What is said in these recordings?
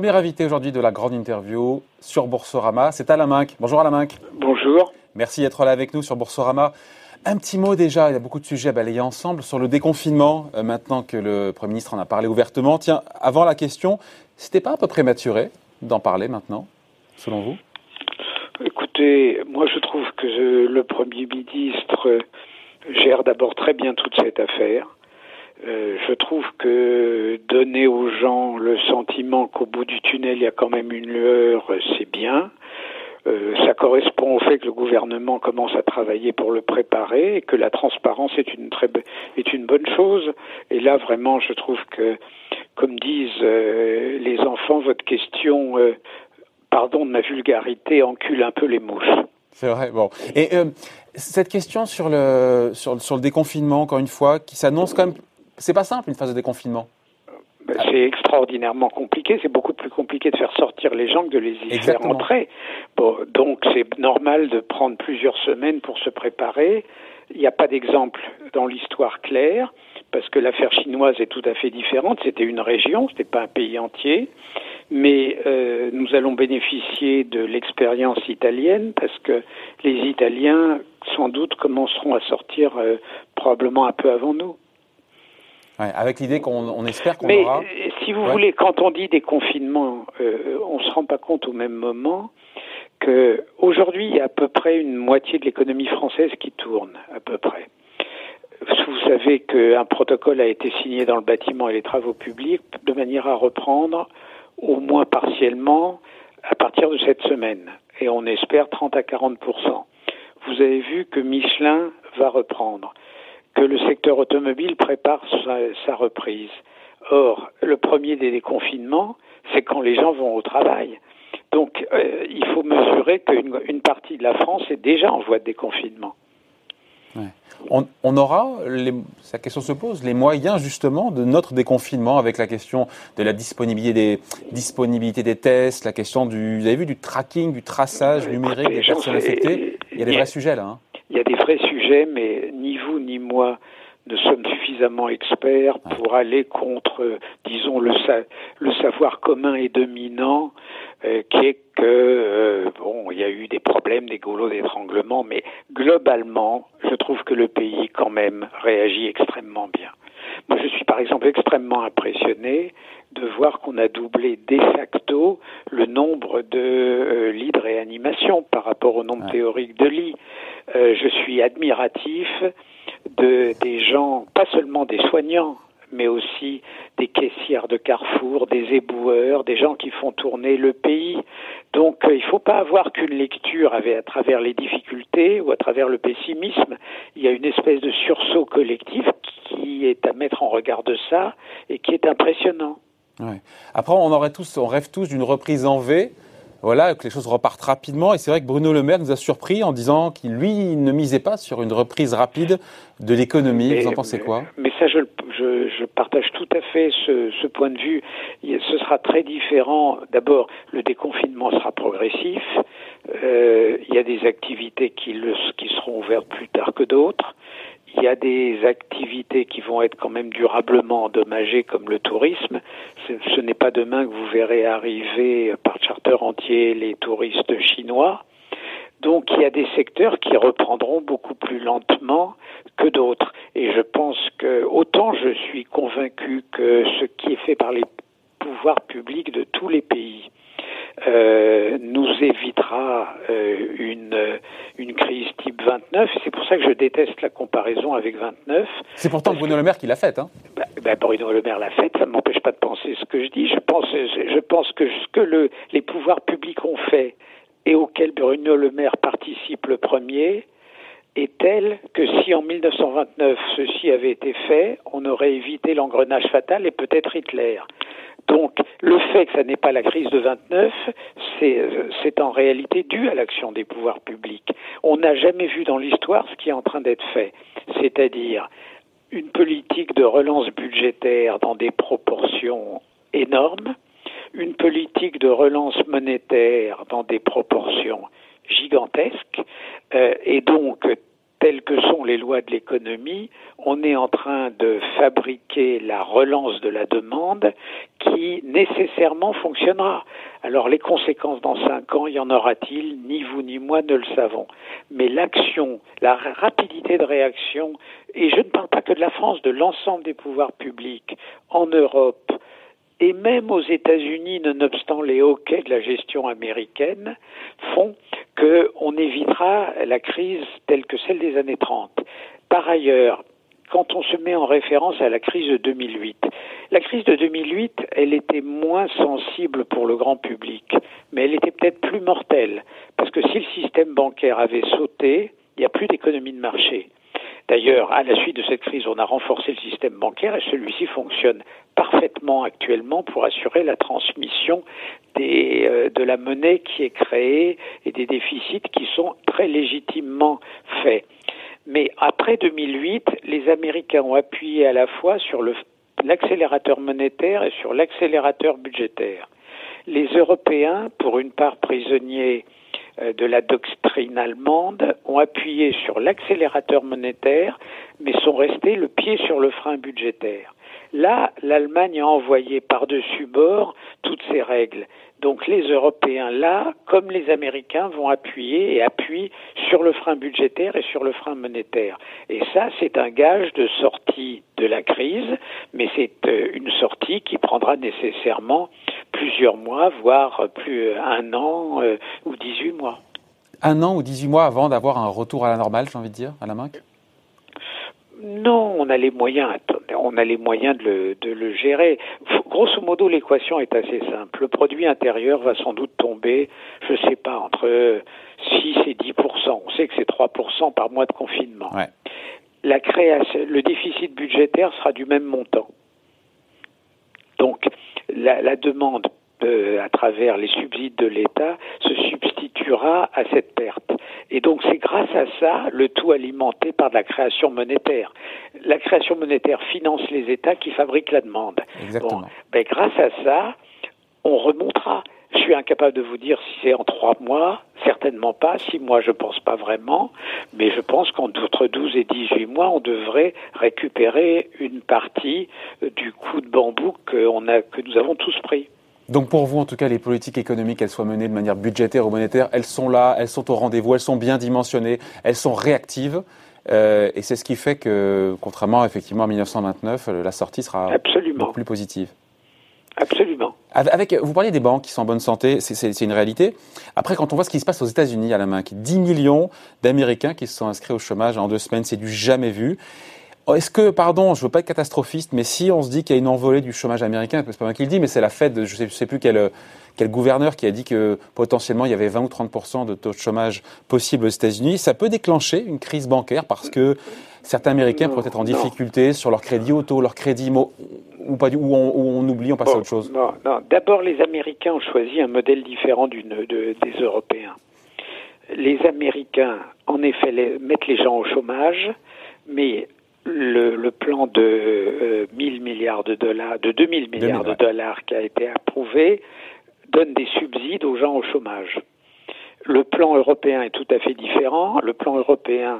Premier invité aujourd'hui de la grande interview sur Boursorama, c'est Alain Minck. Bonjour Alain Minck. Bonjour. Merci d'être là avec nous sur Boursorama. Un petit mot déjà, il y a beaucoup de sujets à balayer ensemble sur le déconfinement, euh, maintenant que le Premier ministre en a parlé ouvertement. Tiens, avant la question, c'était pas un peu prématuré d'en parler maintenant, selon vous? Écoutez, moi je trouve que le Premier ministre gère d'abord très bien toute cette affaire. Euh, je trouve que donner aux gens le sentiment qu'au bout du tunnel il y a quand même une lueur, c'est bien. Euh, ça correspond au fait que le gouvernement commence à travailler pour le préparer et que la transparence est une très est une bonne chose. Et là vraiment, je trouve que, comme disent euh, les enfants, votre question, pardon de ma vulgarité, encule un peu les mouches. C'est vrai. Bon. Et cette question sur le sur le déconfinement, encore une fois, qui s'annonce quand même, c'est pas simple une phase de déconfinement. Ben, c'est extraordinairement compliqué. C'est beaucoup plus compliqué de faire sortir les gens que de les y faire entrer. Bon, donc c'est normal de prendre plusieurs semaines pour se préparer. Il n'y a pas d'exemple dans l'histoire claire parce que l'affaire chinoise est tout à fait différente. C'était une région, ce n'était pas un pays entier. Mais euh, nous allons bénéficier de l'expérience italienne parce que les Italiens, sans doute, commenceront à sortir euh, probablement un peu avant nous avec l'idée qu'on espère qu'on aura. Mais euh, si vous voulez, quand on dit des confinements, euh, on ne se rend pas compte au même moment que aujourd'hui il y a à peu près une moitié de l'économie française qui tourne, à peu près. Vous savez qu'un protocole a été signé dans le bâtiment et les travaux publics de manière à reprendre au moins partiellement à partir de cette semaine. Et on espère 30 à 40% Vous avez vu que Michelin va reprendre que le secteur automobile prépare sa, reprise. Or, le premier des déconfinements, c'est quand les gens vont au travail. Donc, euh, il faut mesurer qu'une une partie de la France est déjà en voie de déconfinement. On, aura, les, sa question se pose, les moyens justement de notre déconfinement avec la question de la disponibilité des, disponibilité des tests, la question du, vous avez vu, du tracking, du traçage numérique des personnes infectées? Il y a des vrais sujets là. Hein. Il y a des vrais sujets, mais ni vous ni moi ne sommes suffisamment experts pour aller contre, disons, le, le savoir commun et dominant, euh, qui est que, euh, bon, il y a eu des problèmes, des goulots d'étranglement, mais globalement, je trouve que le pays, quand même, réagit extrêmement bien. Moi, je suis par exemple extrêmement impressionné de voir qu'on a doublé de facto le nombre de euh, lits de réanimation par rapport au nombre théorique de lits. Euh, je suis admiratif de des gens, pas seulement des soignants, mais aussi des caissières de Carrefour, des éboueurs, des gens qui font tourner le pays. Donc euh, il ne faut pas avoir qu'une lecture à travers les difficultés ou à travers le pessimisme. Il y a une espèce de sursaut collectif qui est à mettre en regard de ça et qui est impressionnant. Après, on aurait tous, on rêve tous d'une reprise en V voilà, que les choses repartent rapidement. Et c'est vrai que Bruno Le Maire nous a surpris en disant qu'il, lui, ne misait pas sur une reprise rapide de l'économie. Vous en pensez quoi? Mais ça, je, je, partage tout à fait ce, ce, point de vue. Ce sera très différent. D'abord, le déconfinement sera progressif. Euh, il y a des activités qui, le, qui seront ouvertes plus tard que d'autres. Il y a des activités qui vont être quand même durablement endommagées comme le tourisme. Ce, n'est pas demain que vous verrez arriver par charter entier les touristes chinois. Donc il y a des secteurs qui reprendront beaucoup plus lentement que d'autres. Et je pense que autant je suis convaincu que ce qui est fait par les pouvoirs publics de tous les pays euh, nous évitera euh, une, une crise type 29. C'est pour ça que je déteste la comparaison avec 29. C'est pourtant Bruno Le Maire qui l'a faite. Hein bah, bah, Bruno Le Maire l'a faite, ça ne m'empêche pas de penser ce que je dis. Je pense, je pense que ce que le, les pouvoirs publics ont fait et auquel Bruno Le Maire participe le premier est tel que si en 1929 ceci avait été fait, on aurait évité l'engrenage fatal et peut-être Hitler. Donc, le fait que ça n'est pas la crise de 29, euh, c'est en réalité dû à l'action des pouvoirs publics. On n'a jamais vu dans l'histoire ce qui est en train d'être fait, c'est-à-dire une politique de relance budgétaire dans des proportions énormes, une politique de relance monétaire dans des proportions gigantesques, euh, et donc telles que sont les lois de l'économie, on est en train de fabriquer la relance de la demande qui nécessairement fonctionnera. Alors les conséquences dans cinq ans, y en aura-t-il? Ni vous ni moi ne le savons. Mais l'action, la rapidité de réaction, et je ne parle pas que de la France, de l'ensemble des pouvoirs publics en Europe, et même aux États-Unis, nonobstant les hoquets de la gestion américaine, font qu'on évitera la crise telle que celle des années 30. Par ailleurs, quand on se met en référence à la crise de 2008, la crise de 2008, elle était moins sensible pour le grand public, mais elle était peut-être plus mortelle, parce que si le système bancaire avait sauté, il n'y a plus d'économie de marché. D'ailleurs, à la suite de cette crise, on a renforcé le système bancaire et celui-ci fonctionne parfaitement actuellement pour assurer la transmission euh, de la monnaie qui est créée et des déficits qui sont très légitimement faits. Mais après 2008, les Américains ont appuyé à la fois sur l'accélérateur monétaire et sur l'accélérateur budgétaire. Les Européens, pour une part prisonniers euh, de la doctrine allemande ont appuyé sur l'accélérateur monétaire, mais sont restés le pied sur le frein budgétaire. Là, l'Allemagne a envoyé par-dessus bord toutes ces règles. Donc les Européens, là, comme les Américains, vont appuyer et appuient sur le frein budgétaire et sur le frein monétaire. Et ça, c'est un gage de sortie de la crise, mais c'est euh, une sortie qui prendra nécessairement plusieurs mois, voire plus un an euh, ou 18 mois. Un an ou 18 mois avant d'avoir un retour à la normale, j'ai envie de dire, à la main non, on a les moyens. On a les moyens de le, de le gérer. Grosso modo, l'équation est assez simple. Le produit intérieur va sans doute tomber, je ne sais pas, entre 6 et 10% On sait que c'est 3% par mois de confinement. La création, le déficit budgétaire sera du même montant. Donc, la, la demande à travers les subsides de l'État se substituera à cette perte. Et donc c'est grâce à ça le tout alimenté par de la création monétaire. La création monétaire finance les États qui fabriquent la demande. Exactement. ben, grâce à ça, on remontera. Je suis incapable de vous dire si c'est en trois mois, certainement pas. Six mois, je pense pas vraiment. Mais je pense qu'entre 12 et 18 mois, on devrait récupérer une partie du coup de bambou que, a, que nous avons tous pris. Donc pour vous, en tout cas, les politiques économiques, qu'elles soient menées de manière budgétaire ou monétaire, elles sont là, elles sont au rendez-vous, elles sont bien dimensionnées, elles sont réactives. Euh, et c'est ce qui fait que, contrairement effectivement à 1929, euh, la sortie sera beaucoup plus positive. Absolument. Avec, vous parliez des banques qui sont en bonne santé, c'est une réalité. Après, quand on voit ce qui se passe aux États-Unis à la main, 10 millions d'Américains qui se sont inscrits au chômage en deux semaines, c'est du jamais vu. Oh, est-ce que, pardon, je veux pas être catastrophiste, mais si on se dit qu'il y a une envolée du chômage américain, c'est pas moi qui le dis, mais c'est la Fed, je sais, sais plus quel, quel gouverneur qui a dit que potentiellement il y avait 20 ou 30 de taux de chômage possible aux États-Unis, ça peut déclencher une crise bancaire parce que certains Américains pourraient être en difficulté sur leur crédit auto, leur crédit ou pas ou on, on oublie, on passe à autre chose. Non, non. D'abord, les Américains ont choisi un modèle différent d'une de, des Européens. Les Américains, en effet, mettent les gens au chômage, mais le, plan de euh, 1000 milliards de dollars, de 2000 milliards de dollars qui a été approuvé, donne des subsides aux gens au chômage. Le plan européen est tout à fait différent. Le plan européen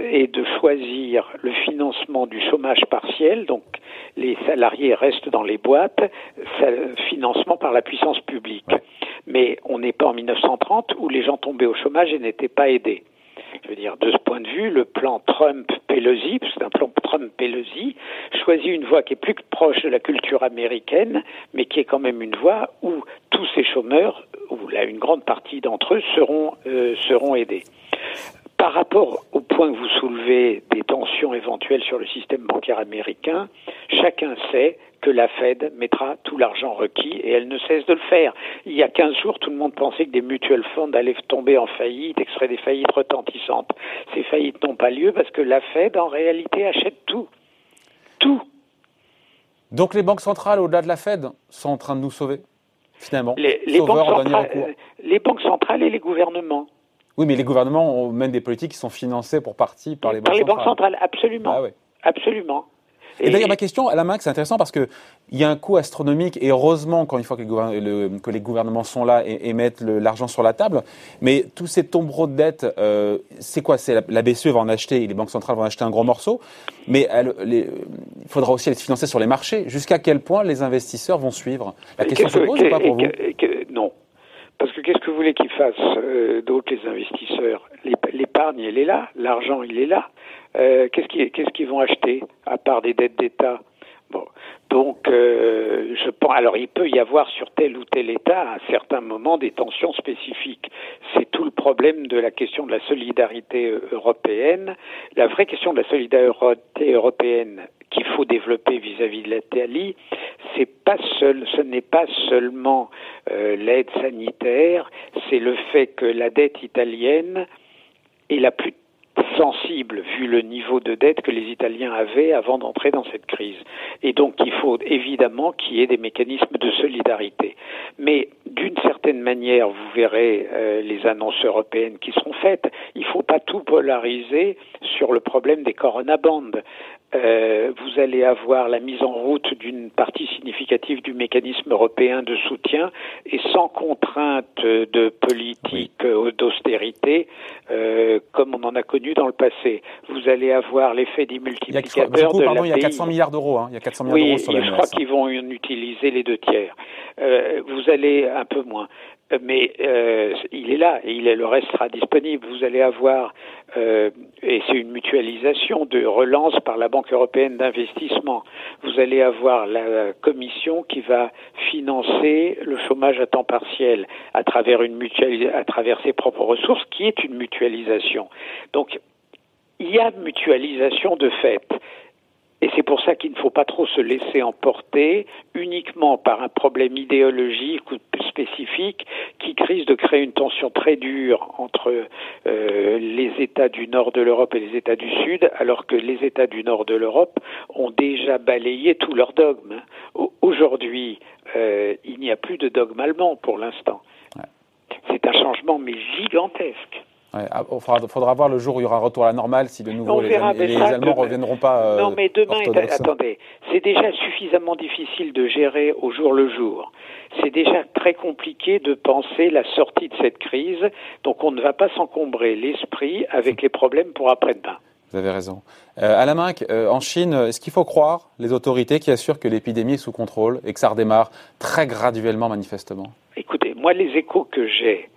est de choisir le financement du chômage partiel, donc les salariés restent dans les boîtes, financement par la puissance publique. Mais on n'est pas en 1930 où les gens tombaient au chômage et n'étaient pas aidés. Je veux dire, de ce point de vue, le plan Trump-Pelosi, c'est un plan Trump-Pelosi, choisit une voie qui est plus proche de la culture américaine, mais qui est quand même une voie où tous ces chômeurs, ou là une grande partie d'entre eux, seront, euh, seront aidés. Par rapport au point que vous soulevez des tensions éventuelles sur le système bancaire américain, chacun sait que la Fed mettra tout l'argent requis et elle ne cesse de le faire. Il y a 15 jours, tout le monde pensait que des mutual funds allaient tomber en faillite et que ce seraient des faillites retentissantes. Ces faillites n'ont pas lieu parce que la Fed, en réalité, achète tout. Tout. Donc les banques centrales, au-delà de la Fed, sont en train de nous sauver, finalement. Les, banques, centrales, les banques centrales et les gouvernements. Oui, mais les gouvernements mènent des politiques qui sont financées pour partie par les banques centrales. Par les banques centrales, absolument. Ah absolument. Et, d'ailleurs, ma question à la main, c'est intéressant parce que il y a un coût astronomique et heureusement, encore une fois, que les, gouvernements sont là et, mettent l'argent sur la table. Mais tous ces tombereaux de dettes, euh, c'est quoi? C'est la, BCE va en acheter, et les banques centrales vont en acheter un gros morceau, mais il faudra aussi les financer sur les marchés. Jusqu'à quel point les investisseurs vont suivre? La question se pose ou pas pour vous? que qu'est-ce que vous voulez qu'ils fassent euh, d'autres les investisseurs? L'épargne, elle est là, l'argent, il est là. Euh, qu'est-ce qu'ils vont acheter à part des dettes d'État? Bon, donc euh, je pense. Alors il peut y avoir sur tel ou tel État à un certain moment des tensions spécifiques. C'est tout le problème de la question de la solidarité européenne. La vraie question de la solidarité européenne qu'il faut développer vis-à-vis de l'Italie, ce n'est pas seulement euh, l'aide sanitaire, c'est le fait que la dette italienne est la plus sensible vu le niveau de dette que les Italiens avaient avant d'entrer dans cette crise. Et donc il faut évidemment qu'il y ait des mécanismes de solidarité. Mais d'une certaine manière, vous verrez euh, les annonces européennes qui seront faites, il ne faut pas tout polariser sur le problème des corona bonds. Euh, vous allez avoir la mise en route d'une partie significative du mécanisme européen de soutien et sans contrainte de politique d'austérité euh, comme on en a connu dans le passé. Vous allez avoir l'effet des multiplicateurs de la Il y a 400 milliards d'euros. Hein. Il y a 400 milliards d'euros sur la je crois qu'ils vont en utiliser les deux tiers. Euh, vous allez un peu moins mais euh, il est là et il le reste sera disponible. Vous allez avoir, euh, et c'est une mutualisation de relance par la Banque européenne d'investissement. Vous allez avoir la Commission qui va financer le chômage à temps partiel à travers une à travers ses propres ressources, qui est une mutualisation. Donc il y a mutualisation de fait. Et c'est pour ça qu'il ne faut pas trop se laisser emporter uniquement par un problème idéologique ou spécifique qui crise de créer une tension très dure entre euh, les États du nord de l'Europe et les États du sud, alors que les États du nord de l'Europe ont déjà balayé tous leurs dogmes. Aujourd'hui, euh, il n'y a plus de dogme allemand pour l'instant. C'est un changement mais gigantesque. Il ah, faudra, voir le jour où il y aura un retour à la normale si de nouveau les, Allemands ne reviendront pas. Euh, non, mais demain, attendez, c'est déjà suffisamment difficile de gérer au jour le jour. C'est déjà très compliqué de penser la sortie de cette crise, donc on ne va pas s'encombrer l'esprit avec les problèmes pour après-demain. Vous avez raison. Euh, Alain euh, en Chine, est-ce qu'il faut croire les autorités qui assurent que l'épidémie est sous contrôle et que ça redémarre très graduellement, manifestement? Écoutez, moi, les échos que j'ai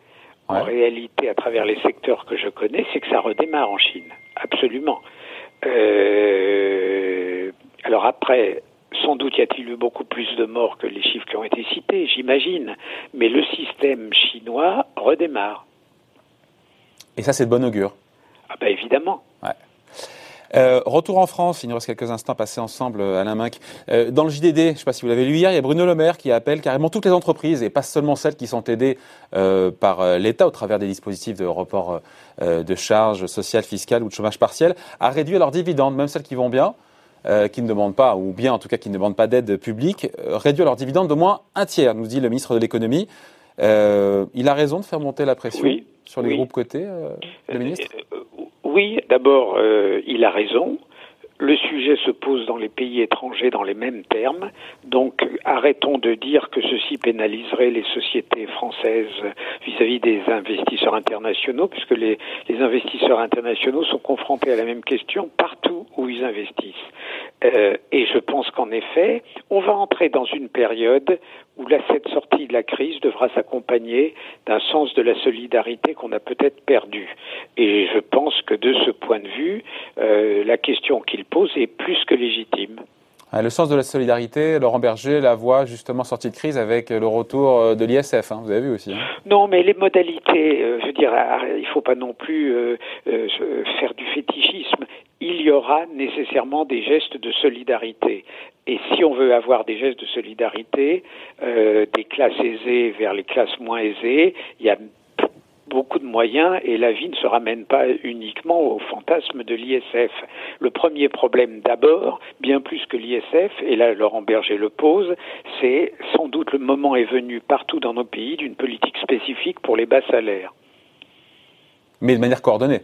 en réalité, à travers les secteurs que je connais, c'est que ça redémarre en Chine. Absolument. Euh, alors après, sans doute y a-t-il eu beaucoup plus de morts que les chiffres qui ont été cités, j'imagine. Mais le système chinois redémarre. Et ça, c'est de bon augure. Ah ben évidemment. Ouais. Euh, retour en France, il nous reste quelques instants passés ensemble, euh, Alain Minck. Euh, dans le JDD, je ne sais pas si vous l'avez lu hier, il y a Bruno Le Maire qui appelle carrément toutes les entreprises, et pas seulement celles qui sont aidées par l'État au travers des dispositifs de report de charges sociales, fiscales ou de chômage partiel, à réduire leurs dividendes, même celles qui vont bien. qui ne demandent pas, ou bien en tout cas qui ne demandent pas d'aide publique, réduire leurs dividendes d'au moins un tiers, nous dit le ministre de l'économie. il a raison de faire monter la pression sur les groupes cotés, le ministre? Oui, d'abord, euh, il a raison. Le sujet se pose dans les pays étrangers dans les mêmes termes, donc arrêtons de dire que ceci pénaliserait les sociétés françaises vis-à-vis des investisseurs internationaux, puisque les, investisseurs internationaux sont confrontés à la même question partout où ils investissent. Euh, et je pense qu'en effet, on va entrer dans une période où la, cette sortie de la crise devra s'accompagner d'un sens de la solidarité qu'on a peut-être perdu. Et je pense que de ce point de vue, euh, la question qu'il pose est plus que légitime. Le sens de la solidarité, Laurent Berger la voit justement sortie de crise avec le retour euh, de l'ISF, hein, vous avez vu aussi. Hein. Non, mais les modalités, euh, je veux dire, ah, il ne faut pas non plus faire du fétichisme il y aura nécessairement des gestes de solidarité. Et si on veut avoir des gestes de solidarité euh, des classes aisées vers les classes moins aisées, il y a beaucoup de moyens et la vie ne se ramène pas uniquement au fantasme de l'ISF. Le premier problème d'abord, bien plus que l'ISF, et là Laurent Berger le pose, c'est sans doute le moment est venu partout dans nos pays d'une politique spécifique pour les bas salaires. Mais de manière coordonnée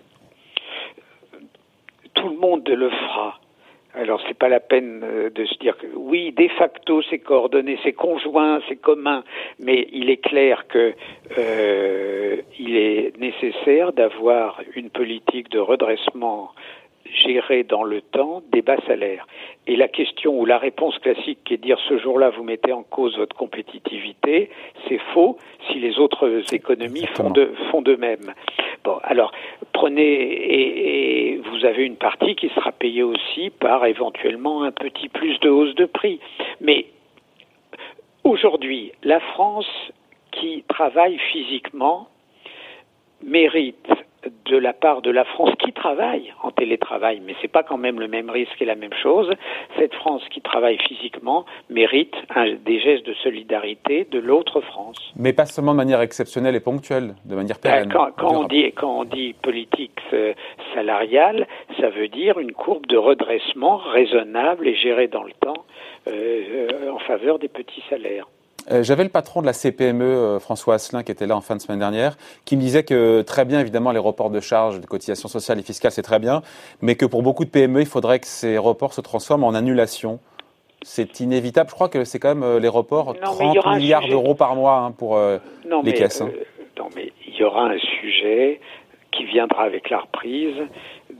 tout le monde le fera. Alors c'est pas la peine euh, de se dire que oui, de facto c'est coordonné, c'est conjoint, c'est commun, mais il est clair que euh, il est nécessaire d'avoir une politique de redressement gérer dans le temps des bas salaires. Et la question ou la réponse classique qui est de dire ce jour-là vous mettez en cause votre compétitivité, c'est faux si les autres économies font de, font de même. Bon, alors prenez et, et, vous avez une partie qui sera payée aussi par éventuellement un petit plus de hausse de prix. Mais aujourd'hui, la France qui travaille physiquement mérite de la part de la France qui travaille en télétravail, mais c'est pas quand même le même risque et la même chose. Cette France qui travaille physiquement mérite un, des gestes de solidarité de l'autre France. Mais pas seulement de manière exceptionnelle et ponctuelle, de manière pérenne. Quand, quand on dit quand on dit politique euh, salariale, ça veut dire une courbe de redressement raisonnable et gérée dans le temps euh, en faveur des petits salaires. Euh, j'avais le patron de la CPME, euh, François Asselin, qui était là en fin de semaine dernière, qui me disait que très bien, évidemment, les reports de charges, de cotisations sociales et fiscales, c'est très bien, mais que pour beaucoup de PME, il faudrait que ces reports se transforment en annulation. C'est inévitable. Je crois que c'est quand même euh, les reports, non, 30 milliards d'euros par mois hein, pour non, les mais, caisses. Hein. non, mais il y aura un sujet qui viendra avec la reprise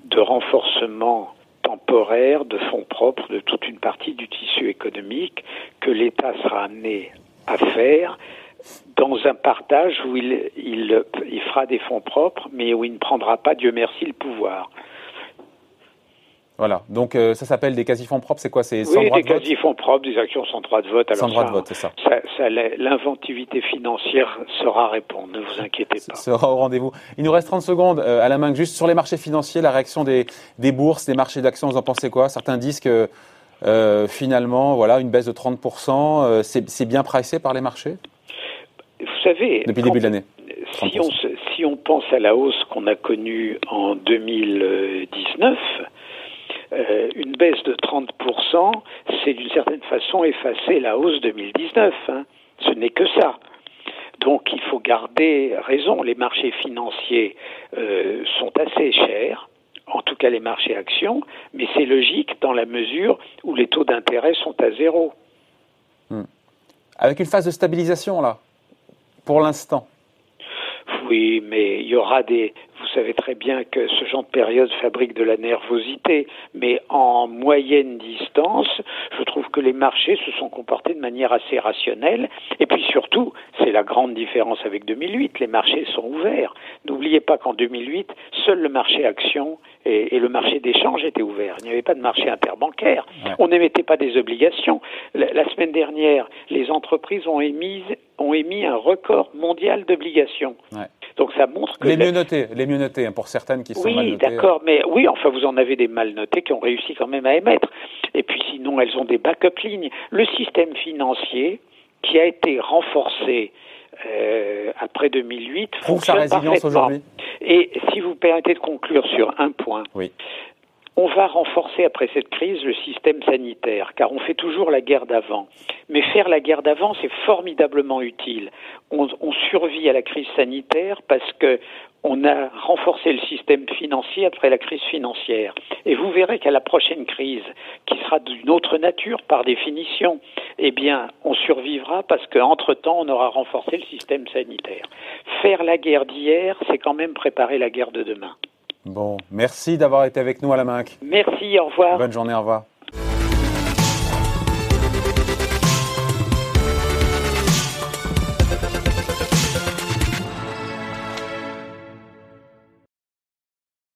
de renforcement temporaire de fonds propres de toute une partie du tissu économique que l'État sera amené à faire dans un partage où il, il, il, fera des fonds propres, mais où il ne prendra pas, Dieu merci, le pouvoir. Voilà, donc euh, ça s'appelle des quasi-fonds propres, c'est quoi? C'est oui, des quasi-fonds propres, des actions sans droit de vote. Alors sans droit de vote, c'est ça. ça, ça L'inventivité financière sera répondre, ne vous inquiétez pas. Sera au rendez-vous. Il nous reste 30 secondes, euh, à la main, juste sur les marchés financiers, la réaction des, des bourses, des marchés d'actions, vous en pensez quoi? Certains disent que euh, finalement, voilà, une baisse de 30%, euh, c'est bien pricé par les marchés? Vous savez, depuis le début de l'année. Si on, si on pense à la hausse qu'on a connue en 2019, euh, une baisse de 30%, c'est d'une certaine façon effacer la hausse 2019. Hein. Ce n'est que ça. Donc il faut garder raison. Les marchés financiers euh, sont assez chers en tout cas les marchés actions, mais c'est logique dans la mesure où les taux d'intérêt sont à zéro. Hmm. Avec une phase de stabilisation, là, pour l'instant Oui, mais il y aura des. Vous savez très bien que ce genre de période fabrique de la nervosité, mais en moyenne distance, je trouve que les marchés se sont comportés de manière assez rationnelle. Et puis surtout, c'est la grande différence avec 2008, les marchés sont ouverts. N'oubliez pas qu'en 2008, seul le marché action et, et le marché d'échange était ouvert. Il n'y avait pas de marché interbancaire. On n'émettait pas des obligations. La, la, semaine dernière, les entreprises ont émis, ont émis un record mondial d'obligations. Ouais. Donc ça montre que les mieux notés, les mieux notés, hein, pour certaines qui sont oui, mal notées. Oui, d'accord, mais oui, enfin vous en avez des mal notées qui ont réussi quand même à émettre. Et puis sinon, elles ont des backup lignes. Le système financier qui a été renforcé euh, après 2008 prouve sa résilience aujourd'hui. Et si vous permettez de conclure sur un point, oui. On va renforcer après cette crise le système sanitaire, car on fait toujours la guerre d'avant. Mais faire la guerre d'avant, c'est formidablement utile. On, survit à la crise sanitaire parce que on a renforcé le système financier après la crise financière. Et vous verrez qu'à la prochaine crise, qui sera d'une autre nature par définition, eh bien, on survivra parce qu'entre-temps, on aura renforcé le système sanitaire. Faire la guerre d'hier, c'est quand même préparer la guerre de demain. Bon, merci d'avoir été avec nous à la main. Merci, au revoir. Bonne journée, au revoir.